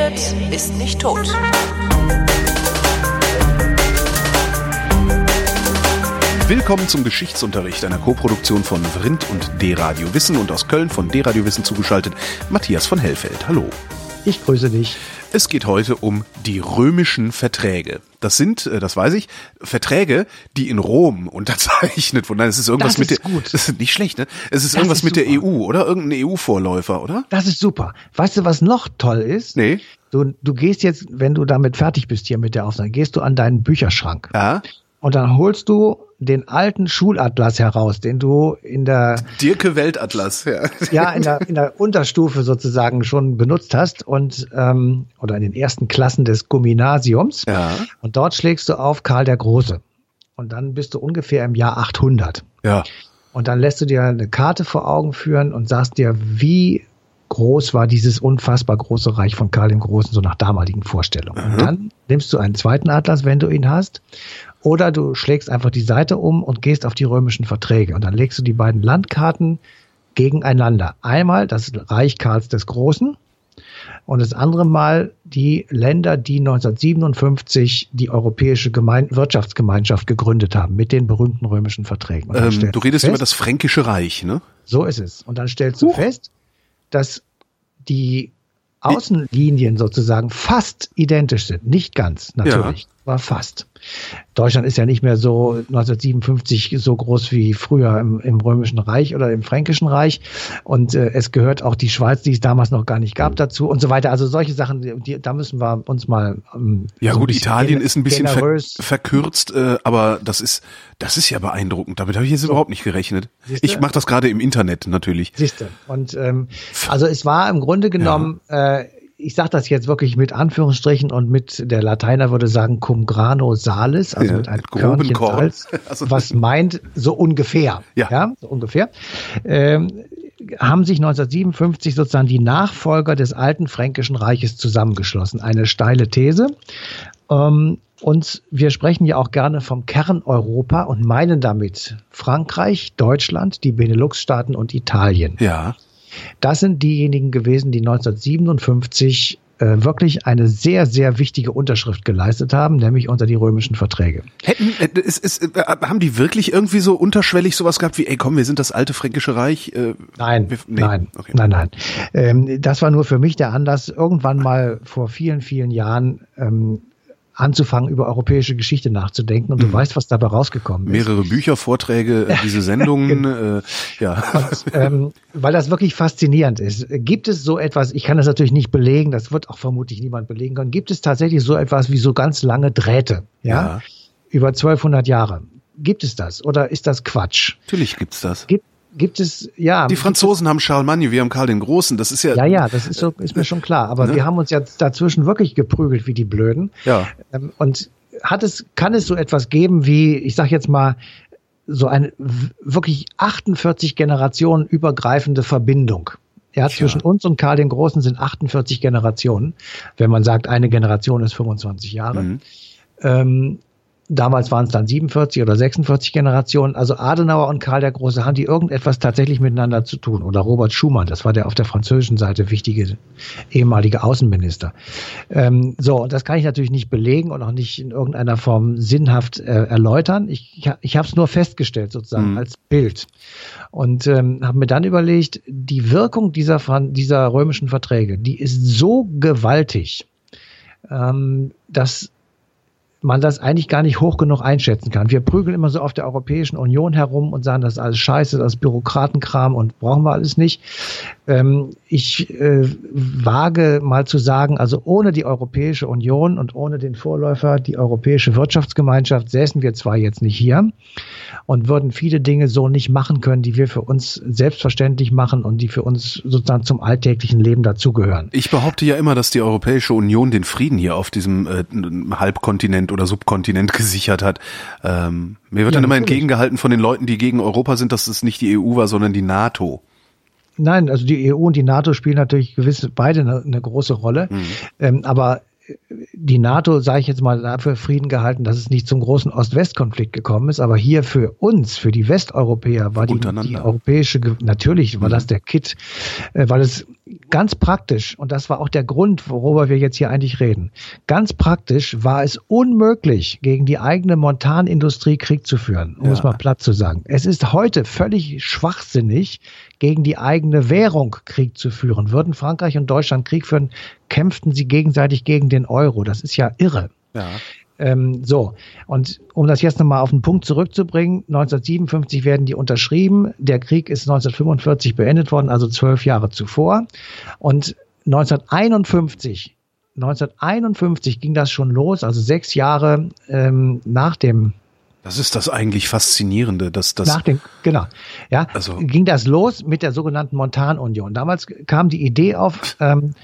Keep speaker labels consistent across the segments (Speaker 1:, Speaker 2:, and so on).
Speaker 1: redet, ist nicht tot.
Speaker 2: Willkommen zum Geschichtsunterricht einer Koproduktion von Vrindt und D-Radio Wissen und aus Köln von D-Radio Wissen zugeschaltet Matthias von Hellfeld. Hallo.
Speaker 3: Ich grüße dich.
Speaker 2: Es geht heute um die römischen Verträge. Das sind, äh, das weiß ich, Verträge, die in Rom unterzeichnet wurden. Nein, es ist irgendwas
Speaker 3: Das
Speaker 2: mit
Speaker 3: ist
Speaker 2: der,
Speaker 3: gut.
Speaker 2: das ist nicht schlecht, ne? Es ist
Speaker 3: Das
Speaker 2: irgendwas
Speaker 3: ist
Speaker 2: mit der. EU, oder? Irgendein EU-Vorläufer, oder?
Speaker 3: Das ist super. Weißt du, was noch toll ist?
Speaker 2: Nee.
Speaker 3: Du, du gehst jetzt, wenn du damit fertig bist hier mit der Aufnahme, gehst du an deinen Bücherschrank
Speaker 2: Ja.
Speaker 3: Und dann holst du den alten Schulatlas heraus, den du in der,
Speaker 2: Dirke Weltatlas, ja.
Speaker 3: ja, in der, in der Unterstufe sozusagen schon benutzt hast und, ähm, oder in den ersten Klassen des Gymnasiums.
Speaker 2: Ja.
Speaker 3: Und dort schlägst du auf Karl der Große. Und dann bist du ungefähr im Jahr 800.
Speaker 2: Ja.
Speaker 3: Und dann lässt du dir eine Karte vor Augen führen und sagst dir, wie groß war dieses unfassbar große Reich von Karl dem Großen, so nach damaligen Vorstellungen. Und dann nimmst du einen zweiten Atlas, wenn du ihn hast, oder du schlägst einfach die Seite um und gehst auf die römischen Verträge. Und dann legst du die beiden Landkarten gegeneinander. Einmal das Reich Karls des Großen und das andere Mal die Länder, die 1957 die Europäische Gemein Wirtschaftsgemeinschaft gegründet haben mit den berühmten römischen Verträgen.
Speaker 2: Ähm, du redest
Speaker 3: fest,
Speaker 2: über das Fränkische Reich, ne?
Speaker 3: so ist es. Und dann stellst du fest, dass die Außenlinien sozusagen fast identisch sind. Nicht ganz, natürlich, aber fast. Deutschland ist ja nicht mehr so 1957 so groß wie früher im, im Römischen Reich oder im Fränkischen Reich. Und äh, es gehört auch die Schweiz, die es damals noch gar nicht gab, dazu und so weiter. Also solche Sachen, die, die, da müssen wir uns mal. Ähm,
Speaker 2: Ja
Speaker 3: so
Speaker 2: gut, Italien ist ein bisschen ver verkürzt, äh, aber das ist das ist ja beeindruckend. Damit habe ich jetzt überhaupt nicht gerechnet.
Speaker 3: Siehste?
Speaker 2: Ich mache das gerade im Internet natürlich.
Speaker 3: Siehste. Und ähm, also es war im Grunde genommen, äh, ich sage das jetzt wirklich mit Anführungsstrichen und mit der Lateiner würde sagen cum grano salis, also
Speaker 2: Ja,
Speaker 3: mit einem
Speaker 2: groben Korn.
Speaker 3: Salz,
Speaker 2: Also-
Speaker 3: was meint so ungefähr.
Speaker 2: Ja.
Speaker 3: so ungefähr. Ähm, haben sich 1957 sozusagen die Nachfolger des alten Fränkischen Reiches zusammengeschlossen. Eine steile These. Ähm, und wir sprechen ja auch gerne vom Kern Europa und meinen damit Frankreich, Deutschland, die Benelux-Staaten und Italien.
Speaker 2: Ja.
Speaker 3: Das sind diejenigen gewesen, die 1957 äh, wirklich eine sehr, sehr wichtige Unterschrift geleistet haben, nämlich unter die römischen Verträge.
Speaker 2: Hätten äh, ist, ist, äh, haben die wirklich irgendwie so unterschwellig sowas gehabt wie ey komm, wir sind das alte fränkische Reich? Äh,
Speaker 3: Nein,
Speaker 2: wir- nee,
Speaker 3: nein,
Speaker 2: okay.
Speaker 3: nein, nein. Ähm, das war nur für mich der Anlass, irgendwann mal vor vielen, vielen Jahren ähm, anzufangen, über europäische Geschichte nachzudenken. Und du weißt, was dabei rausgekommen ist.
Speaker 2: Mehrere Bücher, Vorträge, äh, diese Sendungen, äh, ja.
Speaker 3: ähm, weil das wirklich faszinierend ist. Gibt es so etwas, ich kann das natürlich nicht belegen, das wird auch vermutlich niemand belegen können, gibt es tatsächlich so etwas wie so ganz lange Drähte, ja,
Speaker 2: Ja.
Speaker 3: über 1200 Jahre? Gibt es das oder ist das Quatsch?
Speaker 2: Natürlich gibt's das.
Speaker 3: Gibt, gibt es, ja.
Speaker 2: Die Franzosen haben Charlemagne, wir haben Karl den Großen. Das ist ja,
Speaker 3: Ja, ja, das ist, so, ist mir schon klar. Aber
Speaker 2: Ne?
Speaker 3: wir haben uns jetzt dazwischen wirklich geprügelt wie die Blöden.
Speaker 2: Ja.
Speaker 3: Ähm, Und hat es, kann es so etwas geben wie, ich sag jetzt mal, so eine wirklich 48 Generationen übergreifende Verbindung? Ja, zwischen uns und Karl den Großen sind 48 Generationen. Wenn man sagt, eine Generation ist 25 Jahre.
Speaker 2: Mhm.
Speaker 3: Ähm, damals waren es dann 47 oder 46 Generationen. Also Adenauer und Karl der Große, haben die irgendetwas tatsächlich miteinander zu tun? Oder Robert Schumann, das war der auf der französischen Seite wichtige ehemalige Außenminister. Ähm, so, und das kann ich natürlich nicht belegen und auch nicht in irgendeiner Form sinnhaft äh, erläutern. Ich, ich, habe es nur festgestellt sozusagen
Speaker 2: Mhm.
Speaker 3: als Bild und ähm, habe mir dann überlegt, die Wirkung dieser, dieser römischen Verträge, die ist so gewaltig, ähm, dass man das eigentlich gar nicht hoch genug einschätzen kann. Wir prügeln immer so auf der Europäischen Union herum und sagen, das ist alles scheiße, das ist Bürokratenkram und brauchen wir alles nicht. Ähm, ich äh, wage mal zu sagen, also ohne die Europäische Union und ohne den Vorläufer, die Europäische Wirtschaftsgemeinschaft, säßen wir zwar jetzt nicht hier und würden viele Dinge so nicht machen können, die wir für uns selbstverständlich machen und die für uns sozusagen zum alltäglichen Leben dazugehören.
Speaker 2: Ich behaupte ja immer, dass die Europäische Union den Frieden hier auf diesem äh, Halbkontinent oder Subkontinent gesichert hat. Ähm, mir wird
Speaker 3: Ja,
Speaker 2: dann immer
Speaker 3: natürlich.
Speaker 2: entgegengehalten von den Leuten, die gegen Europa sind, dass es nicht die EU war, sondern die NATO.
Speaker 3: Nein, also die EU und die NATO spielen natürlich gewiss beide eine, eine große Rolle. Ähm, aber die NATO, sage ich jetzt mal, dafür Frieden gehalten, dass es nicht zum großen Ost-West-Konflikt gekommen ist. Aber hier für uns, für die Westeuropäer, war die, die europäische, natürlich war das der Kit, äh, weil es ganz praktisch, und das war auch der Grund, worüber wir jetzt hier eigentlich reden, ganz praktisch war es unmöglich, gegen die eigene Montanindustrie Krieg zu führen, um ja. es mal platt zu sagen. Es ist heute völlig schwachsinnig, gegen die eigene Währung Krieg zu führen. Würden Frankreich und Deutschland Krieg führen, kämpften sie gegenseitig gegen den Euro. Das ist ja irre. Ja. Ähm, so, und um das jetzt nochmal auf den Punkt zurückzubringen, 1957 werden die unterschrieben, der Krieg ist 1945 beendet worden, also zwölf Jahre zuvor. Und 1951, 1951 ging das schon los, also sechs Jahre ähm, nach dem
Speaker 2: das ist das eigentlich Faszinierende, dass das.
Speaker 3: Nach dem, genau. Ja, also, ging das los mit der sogenannten Montanunion. Damals kam die Idee auf, ähm,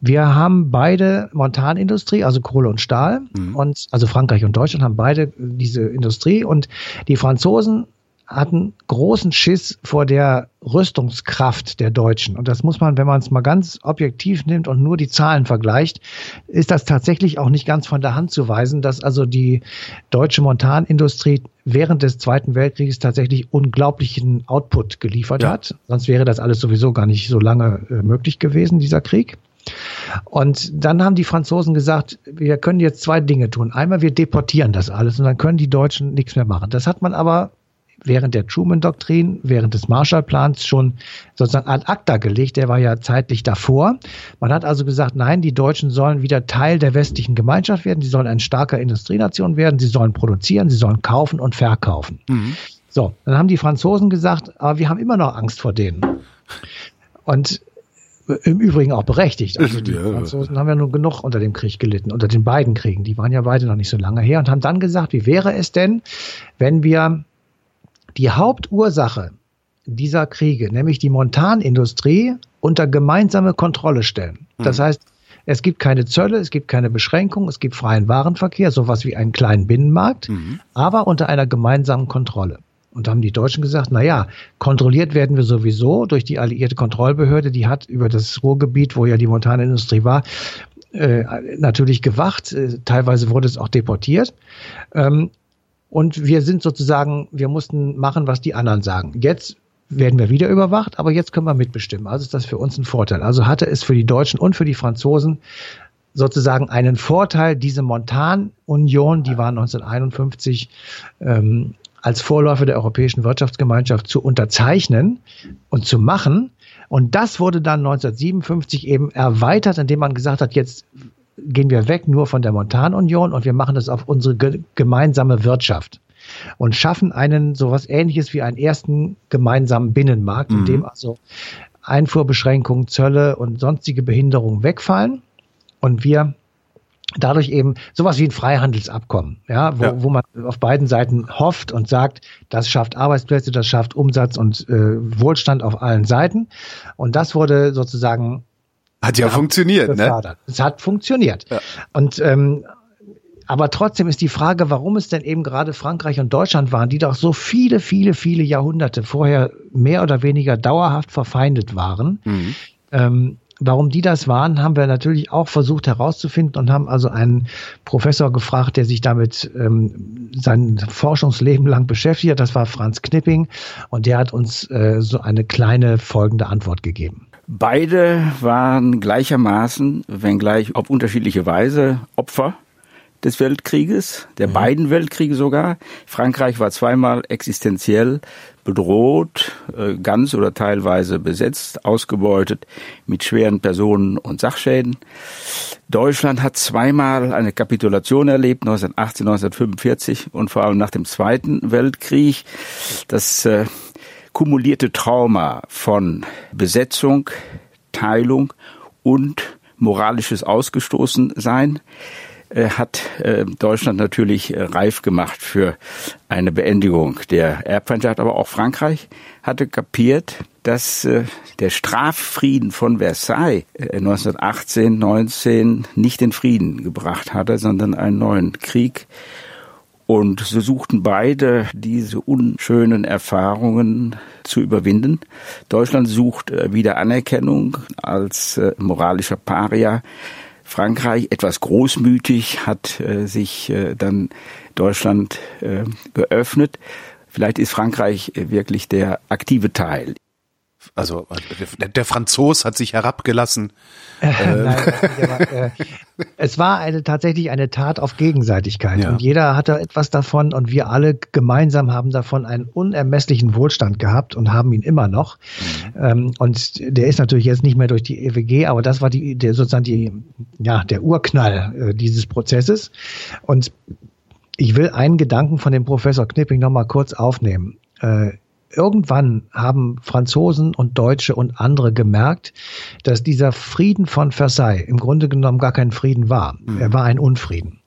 Speaker 3: wir haben beide Montanindustrie, also Kohle und Stahl, mhm. und also Frankreich und Deutschland haben beide diese Industrie und die Franzosen hatten großen Schiss vor der Rüstungskraft der Deutschen. Und das muss man, wenn man es mal ganz objektiv nimmt und nur die Zahlen vergleicht, ist das tatsächlich auch nicht ganz von der Hand zu weisen, dass also die deutsche Montanindustrie während des Zweiten Weltkrieges tatsächlich unglaublichen Output geliefert ja. hat. Sonst wäre das alles sowieso gar nicht so lange äh, möglich gewesen, dieser Krieg. Und dann haben die Franzosen gesagt, wir können jetzt zwei Dinge tun. Einmal, wir deportieren das alles und dann können die Deutschen nichts mehr machen. Das hat man aber während der Truman-Doktrin, während des Marshallplans schon sozusagen ad acta gelegt. Der war ja zeitlich davor. Man hat also gesagt, nein, die Deutschen sollen wieder Teil der westlichen Gemeinschaft werden. Sie sollen ein starker Industrienation werden. Sie sollen produzieren, sie sollen kaufen und verkaufen. Mhm. So, dann haben die Franzosen gesagt, aber wir haben immer noch Angst vor denen. Und im Übrigen auch berechtigt. Also die. Franzosen haben ja nun genug unter dem Krieg gelitten, unter den beiden Kriegen. Die waren ja beide noch nicht so lange her und haben dann gesagt, wie wäre es denn, wenn wir die Hauptursache dieser Kriege, nämlich die Montanindustrie, unter gemeinsame Kontrolle stellen. Das mhm. heißt, es gibt keine Zölle, es gibt keine Beschränkungen, es gibt freien Warenverkehr, sowas wie einen kleinen Binnenmarkt, mhm. aber unter einer gemeinsamen Kontrolle. Und da haben die Deutschen gesagt, na ja, kontrolliert werden wir sowieso durch die alliierte Kontrollbehörde, die hat über das Ruhrgebiet, wo ja die Montanindustrie war, äh, natürlich gewacht. Äh, teilweise wurde es auch deportiert. Ähm, und wir sind sozusagen, wir mussten machen, was die anderen sagen. Jetzt werden wir wieder überwacht, aber jetzt können wir mitbestimmen. Also ist das für uns ein Vorteil. Also hatte es für die Deutschen und für die Franzosen sozusagen einen Vorteil, diese Montanunion, die war 1951 ähm, als Vorläufer der Europäischen Wirtschaftsgemeinschaft zu unterzeichnen und zu machen. Und das wurde dann 1957 eben erweitert, indem man gesagt hat, jetzt gehen wir weg nur von der Montanunion und wir machen das auf unsere ge gemeinsame Wirtschaft und schaffen einen sowas ähnliches wie einen ersten gemeinsamen Binnenmarkt, mhm. in dem also Einfuhrbeschränkungen, Zölle und sonstige Behinderungen wegfallen und wir dadurch eben sowas wie ein Freihandelsabkommen, ja, wo, ja. wo man auf beiden Seiten hofft und sagt, das schafft Arbeitsplätze, das schafft Umsatz und äh, Wohlstand auf allen Seiten. Und das wurde sozusagen
Speaker 2: hat ja funktioniert, gefördert.
Speaker 3: ne? Es hat funktioniert. Ja. Und ähm, aber trotzdem ist die Frage, warum es denn eben gerade Frankreich und Deutschland waren, die doch so viele, viele, viele Jahrhunderte vorher mehr oder weniger dauerhaft verfeindet waren. Mhm. Ähm, warum die das waren, haben wir natürlich auch versucht herauszufinden und haben also einen Professor gefragt, der sich damit ähm, sein Forschungsleben lang beschäftigt hat. Das war Franz Knipping und der hat uns äh, so eine kleine folgende Antwort gegeben.
Speaker 1: Beide waren gleichermaßen, wenngleich auf unterschiedliche Weise, Opfer des Weltkrieges, der mhm. beiden Weltkriege sogar. Frankreich war zweimal existenziell bedroht, äh, ganz oder teilweise besetzt, ausgebeutet mit schweren Personen- und Sachschäden. Deutschland hat zweimal eine Kapitulation erlebt, 1918, 1945 und vor allem nach dem Zweiten Weltkrieg. Das äh, kumulierte Trauma von Besetzung, Teilung und moralisches Ausgestoßensein äh, hat äh, Deutschland natürlich äh, reif gemacht für eine Beendigung der Erbfeindschaft, aber auch Frankreich hatte kapiert, dass der Straffrieden von Versailles 1918, 19 nicht den Frieden gebracht hatte, sondern einen neuen Krieg und so suchten beide diese unschönen Erfahrungen zu überwinden. Deutschland sucht äh, wieder Anerkennung als äh, moralischer Paria. Frankreich etwas großmütig hat äh, sich dann Deutschland geöffnet. Vielleicht ist Frankreich wirklich der aktive Teil.
Speaker 2: Also der, der Franzos hat sich herabgelassen.
Speaker 3: Äh, nein, aber, äh, es war eine, tatsächlich eine Tat auf Gegenseitigkeit. Ja. Und jeder hatte etwas davon und wir alle gemeinsam haben davon einen unermesslichen Wohlstand gehabt und haben ihn immer noch. Mhm. Ähm, und der ist natürlich jetzt nicht mehr durch die EWG, aber das war die, der, sozusagen die, ja, der Urknall äh, dieses Prozesses. Und ich will einen Gedanken von dem Professor Knipping nochmal kurz aufnehmen. Äh, irgendwann haben Franzosen und Deutsche und andere gemerkt, dass dieser Frieden von Versailles im Grunde genommen gar kein Frieden war. Mhm. Er war ein Unfrieden.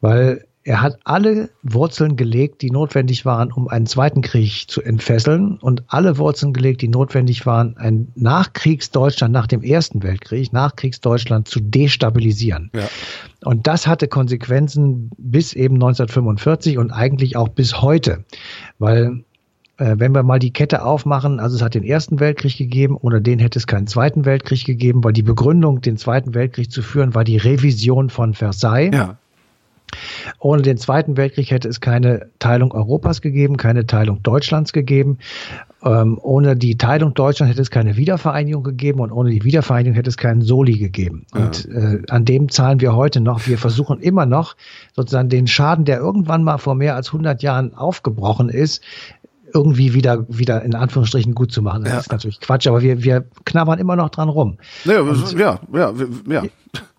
Speaker 3: Weil er hat alle Wurzeln gelegt, die notwendig waren, um einen zweiten Krieg zu entfesseln und alle Wurzeln gelegt, die notwendig waren, ein Nachkriegsdeutschland nach dem Ersten Weltkrieg, Nachkriegsdeutschland zu destabilisieren. Ja. Und das hatte Konsequenzen bis eben 1945 und eigentlich auch bis heute, weil wenn wir mal die Kette aufmachen, also es hat den Ersten Weltkrieg gegeben, ohne den hätte es keinen Zweiten Weltkrieg gegeben, weil die Begründung, den Zweiten Weltkrieg zu führen, war die Revision von Versailles. Ja. Ohne den Zweiten Weltkrieg hätte es keine Teilung Europas gegeben, keine Teilung Deutschlands gegeben. Ähm, ohne die Teilung Deutschlands hätte es keine Wiedervereinigung gegeben und ohne die Wiedervereinigung hätte es keinen Soli gegeben. Ja. Und äh, an dem zahlen wir heute noch. Wir versuchen immer noch sozusagen den Schaden, der irgendwann mal vor mehr als 100 Jahren aufgebrochen ist, irgendwie wieder, wieder in Anführungsstrichen gut zu machen. Das ja. ist natürlich Quatsch, aber wir, wir knabbern immer noch dran rum.
Speaker 2: Ja, und, ja, ja, ja.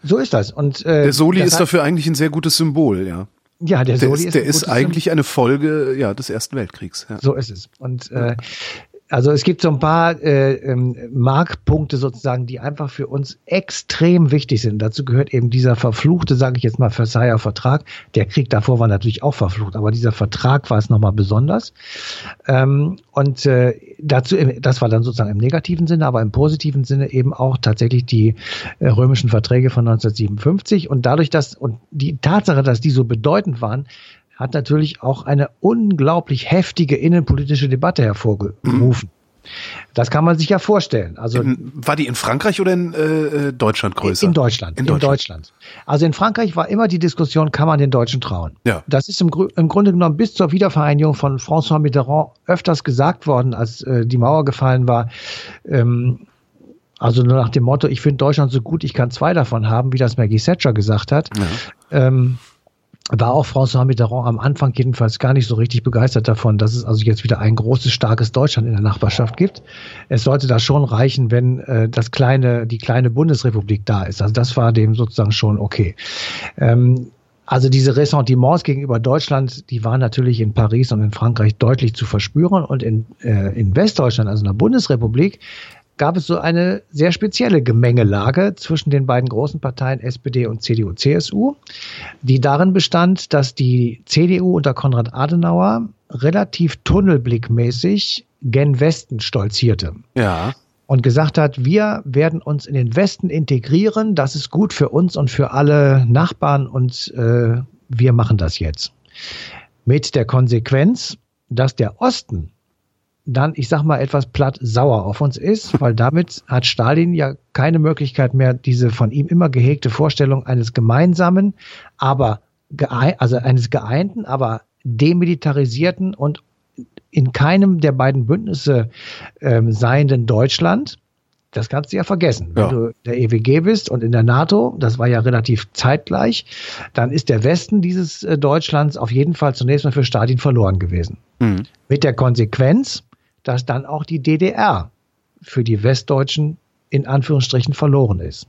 Speaker 3: So ist das. Und,
Speaker 2: äh, der Soli ist dafür eigentlich ein sehr gutes Symbol, ja.
Speaker 3: Ja, der,
Speaker 2: der Soli ist, ist, der ist eigentlich Symbol. eine Folge ja, des Ersten Weltkriegs. Ja.
Speaker 3: So ist es. Und äh, also es gibt so ein paar äh, ähm, Markpunkte sozusagen, die einfach für uns extrem wichtig sind. Dazu gehört eben dieser verfluchte, sage ich jetzt mal, Versailler Vertrag. Der Krieg davor war natürlich auch verflucht, aber dieser Vertrag war es nochmal besonders. Ähm, und äh, dazu, das war dann sozusagen im negativen Sinne, aber im positiven Sinne eben auch tatsächlich die äh, römischen Verträge von 1957. Und dadurch, dass und die Tatsache, dass die so bedeutend waren, hat natürlich auch eine unglaublich heftige innenpolitische Debatte hervorgerufen. Mhm. Das kann man sich ja vorstellen. Also
Speaker 2: in, war die in Frankreich oder in äh, Deutschland größer?
Speaker 3: In Deutschland. In, in Deutschland. Deutschland. Also in Frankreich war immer die Diskussion, kann man den Deutschen trauen? Ja. Das ist im, im Grunde genommen bis zur Wiedervereinigung von François Mitterrand öfters gesagt worden, als äh, die Mauer gefallen war. Ähm, also nur nach dem Motto, ich finde Deutschland so gut, ich kann zwei davon haben, wie das Maggie Thatcher gesagt hat. Ja. Ähm, war auch François Mitterrand am Anfang jedenfalls gar nicht so richtig begeistert davon, dass es also jetzt wieder ein großes, starkes Deutschland in der Nachbarschaft gibt. Es sollte da schon reichen, wenn äh, das kleine, die kleine Bundesrepublik da ist. Also das war dem sozusagen schon okay. Ähm, also diese Ressentiments gegenüber Deutschland, die waren natürlich in Paris und in Frankreich deutlich zu verspüren und in, äh, in Westdeutschland, also in der Bundesrepublik, gab es so eine sehr spezielle Gemengelage zwischen den beiden großen Parteien SPD und CDU, CSU, die darin bestand, dass die CDU unter Konrad Adenauer relativ tunnelblickmäßig gen Westen stolzierte. Ja. Und gesagt hat, wir werden uns in den Westen integrieren, das ist gut für uns und für alle Nachbarn und äh, wir machen das jetzt. Mit der Konsequenz, dass der Osten dann, ich sag mal, etwas platt sauer auf uns ist, weil damit hat Stalin ja keine Möglichkeit mehr, diese von ihm immer gehegte Vorstellung eines gemeinsamen, aber also eines geeinten, aber demilitarisierten und in keinem der beiden Bündnisse ähm, seienden Deutschland, das kannst du ja vergessen. Ja. Wenn du der EWG bist und in der NATO, das war ja relativ zeitgleich, dann ist der Westen dieses äh, Deutschlands auf jeden Fall zunächst mal für Stalin verloren gewesen. Mhm. Mit der Konsequenz, dass dann auch die DDR für die Westdeutschen in Anführungsstrichen verloren ist.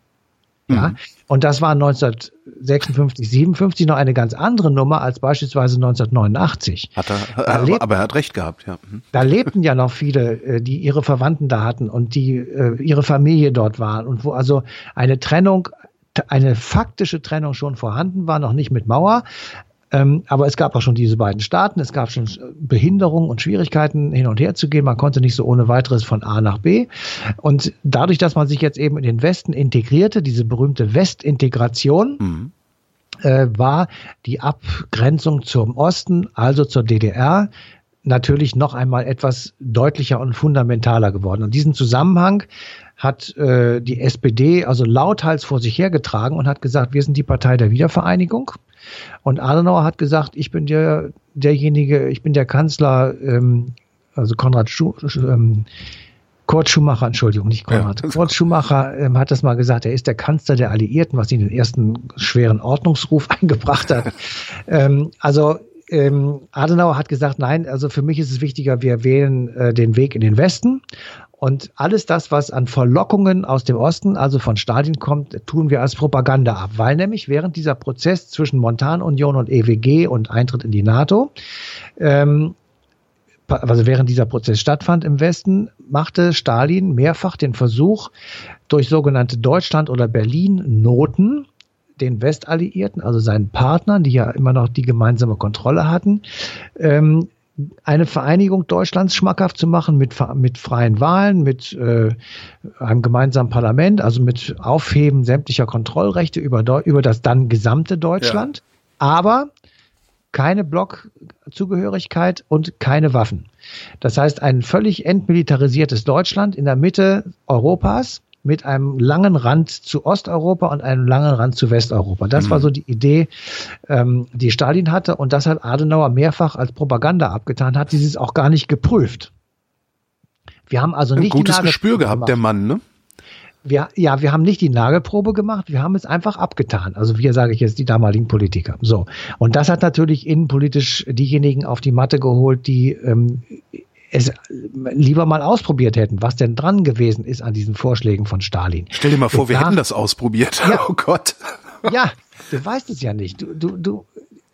Speaker 3: Ja, mhm. und das war 1956, 57 noch eine ganz andere Nummer als beispielsweise 1989.
Speaker 2: Hat er, aber, aber er hat recht gehabt, ja.
Speaker 3: Mhm. Da lebten ja noch viele, äh, die ihre Verwandten da hatten und die äh, ihre Familie dort waren und wo also eine Trennung eine faktische Trennung schon vorhanden war, noch nicht mit Mauer, ähm, aber es gab auch schon diese beiden Staaten, es gab schon Behinderungen und Schwierigkeiten hin und her zu gehen. Man konnte nicht so ohne weiteres von A nach B. Und dadurch, dass man sich jetzt eben in den Westen integrierte, diese berühmte Westintegration, mhm. äh, war die Abgrenzung zum Osten, also zur DDR, natürlich noch einmal etwas deutlicher und fundamentaler geworden. Und diesen Zusammenhang hat äh, die SPD also lauthals vor sich hergetragen und hat gesagt, wir sind die Partei der Wiedervereinigung. Und Adenauer hat gesagt, ich bin der, derjenige, ich bin der Kanzler, ähm, also Konrad Schu, ähm, Kurt Schumacher, Entschuldigung, nicht Konrad. Ja. Kurt Schumacher ähm, hat das mal gesagt, er ist der Kanzler der Alliierten, was ihn den ersten schweren Ordnungsruf eingebracht hat. ähm, also ähm, Adenauer hat gesagt, nein, also für mich ist es wichtiger, wir wählen äh, den Weg in den Westen. Und alles das, was an Verlockungen aus dem Osten, also von Stalin kommt, tun wir als Propaganda ab. Weil nämlich während dieser Prozess zwischen Montanunion und EWG und Eintritt in die NATO, ähm, also während dieser Prozess stattfand im Westen, machte Stalin mehrfach den Versuch, durch sogenannte Deutschland- oder Berlin-Noten den Westalliierten, also seinen Partnern, die ja immer noch die gemeinsame Kontrolle hatten, ähm, eine Vereinigung Deutschlands schmackhaft zu machen mit, mit freien Wahlen, mit äh, einem gemeinsamen Parlament, also mit Aufheben sämtlicher Kontrollrechte über, über das dann gesamte Deutschland, ja. aber keine Blockzugehörigkeit und keine Waffen. Das heißt, ein völlig entmilitarisiertes Deutschland in der Mitte Europas, mit einem langen Rand zu Osteuropa und einem langen Rand zu Westeuropa. Das mhm. war so die Idee, ähm, die Stalin hatte und das hat Adenauer mehrfach als Propaganda abgetan, hat dieses auch gar nicht geprüft. Wir haben also nicht
Speaker 2: ein gutes Gespür gehabt, gemacht. der Mann, ne?
Speaker 3: Wir, ja, wir haben nicht die Nagelprobe gemacht, wir haben es einfach abgetan. Also wir, sage ich jetzt, die damaligen Politiker. So. Und das hat natürlich innenpolitisch diejenigen auf die Matte geholt, die ähm, es lieber mal ausprobiert hätten, was denn dran gewesen ist an diesen Vorschlägen von Stalin.
Speaker 2: Stell dir mal vor, wir hätten das ausprobiert.
Speaker 3: Ja, oh Gott. Ja, du weißt es ja nicht. Du, du, du,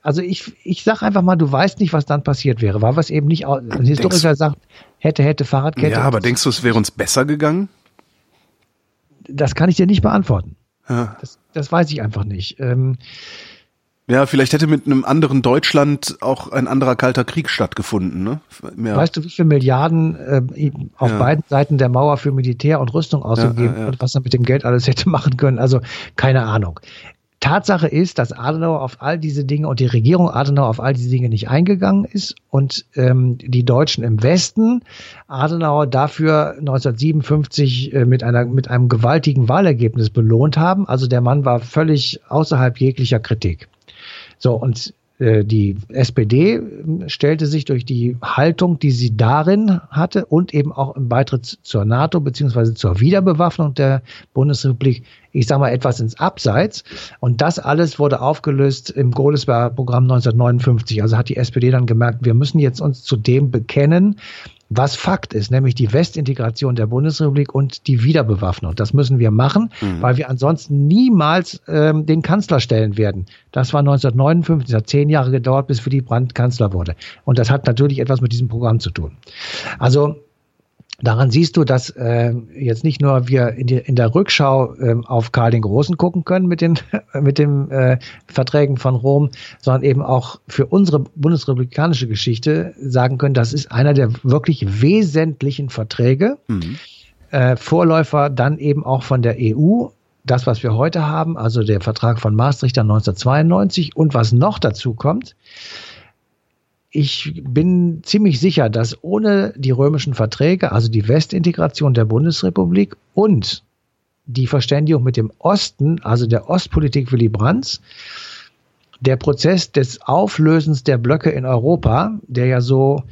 Speaker 3: also ich, ich sag einfach mal, du weißt nicht, was dann passiert wäre, weil was eben nicht, ein Historiker sagt, hätte, hätte, Fahrradkette.
Speaker 2: Ja, aber denkst du, es wäre uns besser gegangen?
Speaker 3: Das kann ich dir nicht beantworten. Ja. Das, das weiß ich einfach nicht. Ähm,
Speaker 2: ja, vielleicht hätte mit einem anderen Deutschland auch ein anderer kalter Krieg stattgefunden. Ne?
Speaker 3: Mehr. Weißt du, wie viele Milliarden äh, auf ja. beiden Seiten der Mauer für Militär und Rüstung ausgegeben ja, ja, und was er mit dem Geld alles hätte machen können? Also keine Ahnung. Tatsache ist, dass Adenauer auf all diese Dinge und die Regierung Adenauer auf all diese Dinge nicht eingegangen ist und ähm, die Deutschen im Westen Adenauer dafür 1957 äh, mit einer mit einem gewaltigen Wahlergebnis belohnt haben. Also der Mann war völlig außerhalb jeglicher Kritik. So, und äh, die SPD stellte sich durch die Haltung, die sie darin hatte und eben auch im Beitritt zur NATO beziehungsweise zur Wiederbewaffnung der Bundesrepublik, ich sage mal etwas ins Abseits. Und das alles wurde aufgelöst im Godesberg-Programm 1959. Also hat die SPD dann gemerkt, wir müssen jetzt uns zu dem bekennen, was Fakt ist, nämlich die Westintegration der Bundesrepublik und die Wiederbewaffnung. Das müssen wir machen, mhm. weil wir ansonsten niemals ähm, den Kanzler stellen werden. Das war 1959, das hat zehn Jahre gedauert, bis Willy Brandt Kanzler wurde. Und das hat natürlich etwas mit diesem Programm zu tun. Also Daran siehst du, dass äh, jetzt nicht nur wir in, die, in der Rückschau äh, auf Karl den Großen gucken können mit den mit den äh, Verträgen von Rom, sondern eben auch für unsere bundesrepublikanische Geschichte sagen können, das ist einer der wirklich wesentlichen Verträge. Mhm. Äh, Vorläufer dann eben auch von der EU, das, was wir heute haben, also der Vertrag von Maastricht dann 1992 und was noch dazu kommt, ich bin ziemlich sicher, dass ohne die römischen Verträge, also die Westintegration der Bundesrepublik und die Verständigung mit dem Osten, also der Ostpolitik Willy Brandts, der Prozess des Auflösens der Blöcke in Europa, der ja so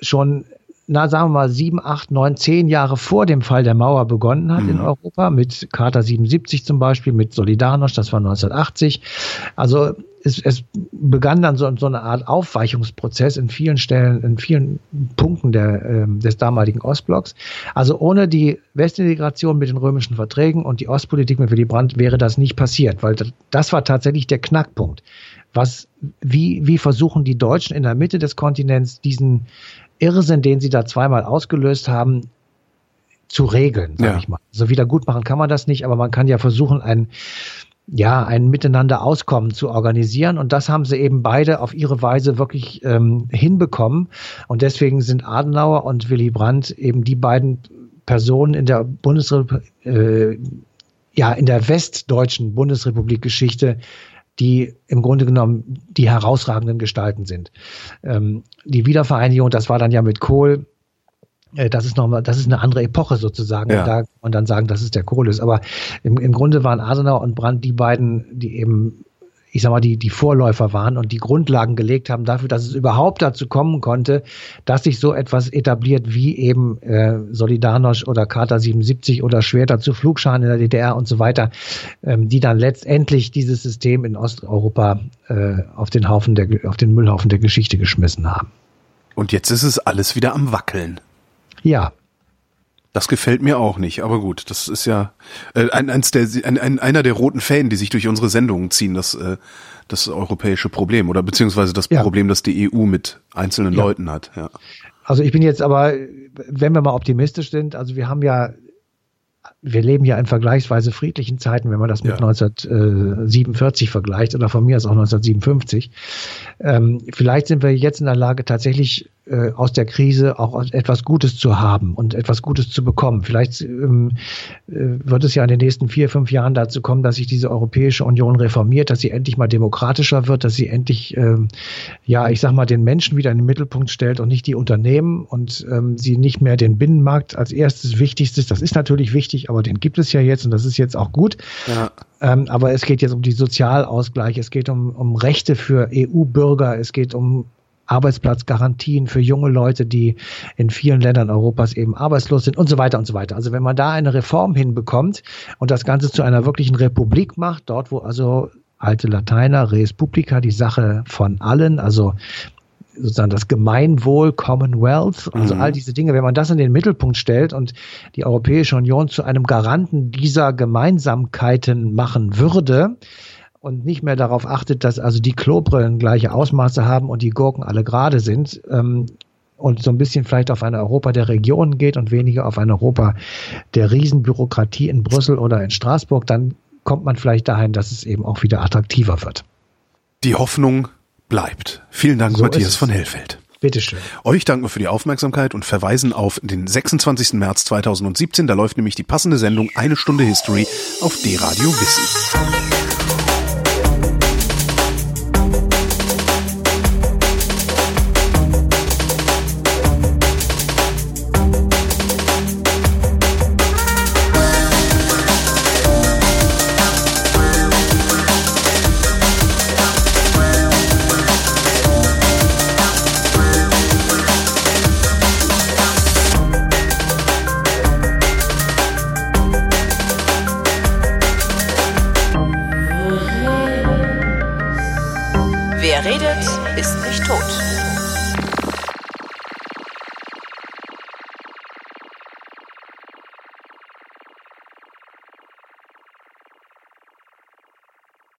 Speaker 3: schon, na sagen wir mal, sieben, acht, neun, zehn Jahre vor dem Fall der Mauer begonnen hat mhm. in Europa, mit Charta 77 zum Beispiel, mit Solidarność, das war 1980. Also es, es begann dann so, so eine Art Aufweichungsprozess in vielen Stellen, in vielen Punkten der, äh, des damaligen Ostblocks. Also ohne die Westintegration mit den römischen Verträgen und die Ostpolitik mit Willy Brandt wäre das nicht passiert, weil das war tatsächlich der Knackpunkt. Was, wie, wie versuchen die Deutschen in der Mitte des Kontinents diesen Irrsinn, den sie da zweimal ausgelöst haben, zu regeln, sag ja. ich mal. So also wieder gut machen kann man das nicht, aber man kann ja versuchen, ein ja, ein Miteinander auskommen zu organisieren. Und das haben sie eben beide auf ihre Weise wirklich ähm, hinbekommen. Und deswegen sind Adenauer und Willy Brandt eben die beiden Personen in der Bundesrepublik, äh, ja, in der westdeutschen Bundesrepublik-Geschichte, die im Grunde genommen die herausragenden Gestalten sind. Ähm, die Wiedervereinigung, das war dann ja mit Kohl, äh, das ist nochmal, das ist eine andere Epoche sozusagen. Ja. Und da kann man dann sagen, das ist der Kohl ist. Aber im, im Grunde waren Adenauer und Brandt die beiden, die eben ich sag mal, die, die Vorläufer waren und die Grundlagen gelegt haben dafür, dass es überhaupt dazu kommen konnte, dass sich so etwas etabliert wie eben äh, Solidarność oder Charta 77 oder Schwerter zu Flugscharen in der DDR und so weiter, ähm, die dann letztendlich dieses System in Osteuropa äh, auf den Haufen der, auf den Müllhaufen der Geschichte geschmissen haben.
Speaker 2: Und jetzt ist es alles wieder am Wackeln.
Speaker 3: Ja,
Speaker 2: das gefällt mir auch nicht, aber gut, das ist ja äh, ein, eins der, ein, ein, einer der roten Fäden, die sich durch unsere Sendungen ziehen, das, äh, das europäische Problem oder beziehungsweise das ja. Problem, das die EU mit einzelnen ja. Leuten hat. Ja.
Speaker 3: Also ich bin jetzt aber, wenn wir mal optimistisch sind, also wir haben ja wir leben ja in vergleichsweise friedlichen Zeiten, wenn man das mit ja. 1947 vergleicht oder von mir aus auch 1957. Ähm, vielleicht sind wir jetzt in der Lage, tatsächlich äh, aus der Krise auch etwas Gutes zu haben und etwas Gutes zu bekommen. Vielleicht ähm, äh, wird es ja in den nächsten vier, fünf Jahren dazu kommen, dass sich diese Europäische Union reformiert, dass sie endlich mal demokratischer wird, dass sie endlich, ähm, ja, ich sag mal, den Menschen wieder in den Mittelpunkt stellt und nicht die Unternehmen und ähm, sie nicht mehr den Binnenmarkt als erstes Wichtigstes. Das ist natürlich wichtig, aber den gibt es ja jetzt und das ist jetzt auch gut. Ja. Ähm, aber es geht jetzt um die Sozialausgleich, es geht um, um Rechte für EU-Bürger, es geht um Arbeitsplatzgarantien für junge Leute, die in vielen Ländern Europas eben arbeitslos sind und so weiter und so weiter. Also wenn man da eine Reform hinbekommt und das Ganze zu einer wirklichen Republik macht, dort wo also alte Lateiner, Res Publica, die Sache von allen, also sozusagen das Gemeinwohl, Commonwealth, also mhm. all diese Dinge, wenn man das in den Mittelpunkt stellt und die Europäische Union zu einem Garanten dieser Gemeinsamkeiten machen würde, und nicht mehr darauf achtet, dass also die Klobrillen gleiche Ausmaße haben und die Gurken alle gerade sind ähm, und so ein bisschen vielleicht auf ein Europa der Regionen geht und weniger auf ein Europa der Riesenbürokratie in Brüssel oder in Straßburg, dann kommt man vielleicht dahin, dass es eben auch wieder attraktiver wird.
Speaker 2: Die Hoffnung bleibt. Vielen Dank, so Matthias von Hellfeld.
Speaker 3: Bitteschön.
Speaker 2: Euch danken wir für die Aufmerksamkeit und verweisen auf den 26. März 2017. Da läuft nämlich die passende Sendung Eine Stunde History auf D-Radio Wissen.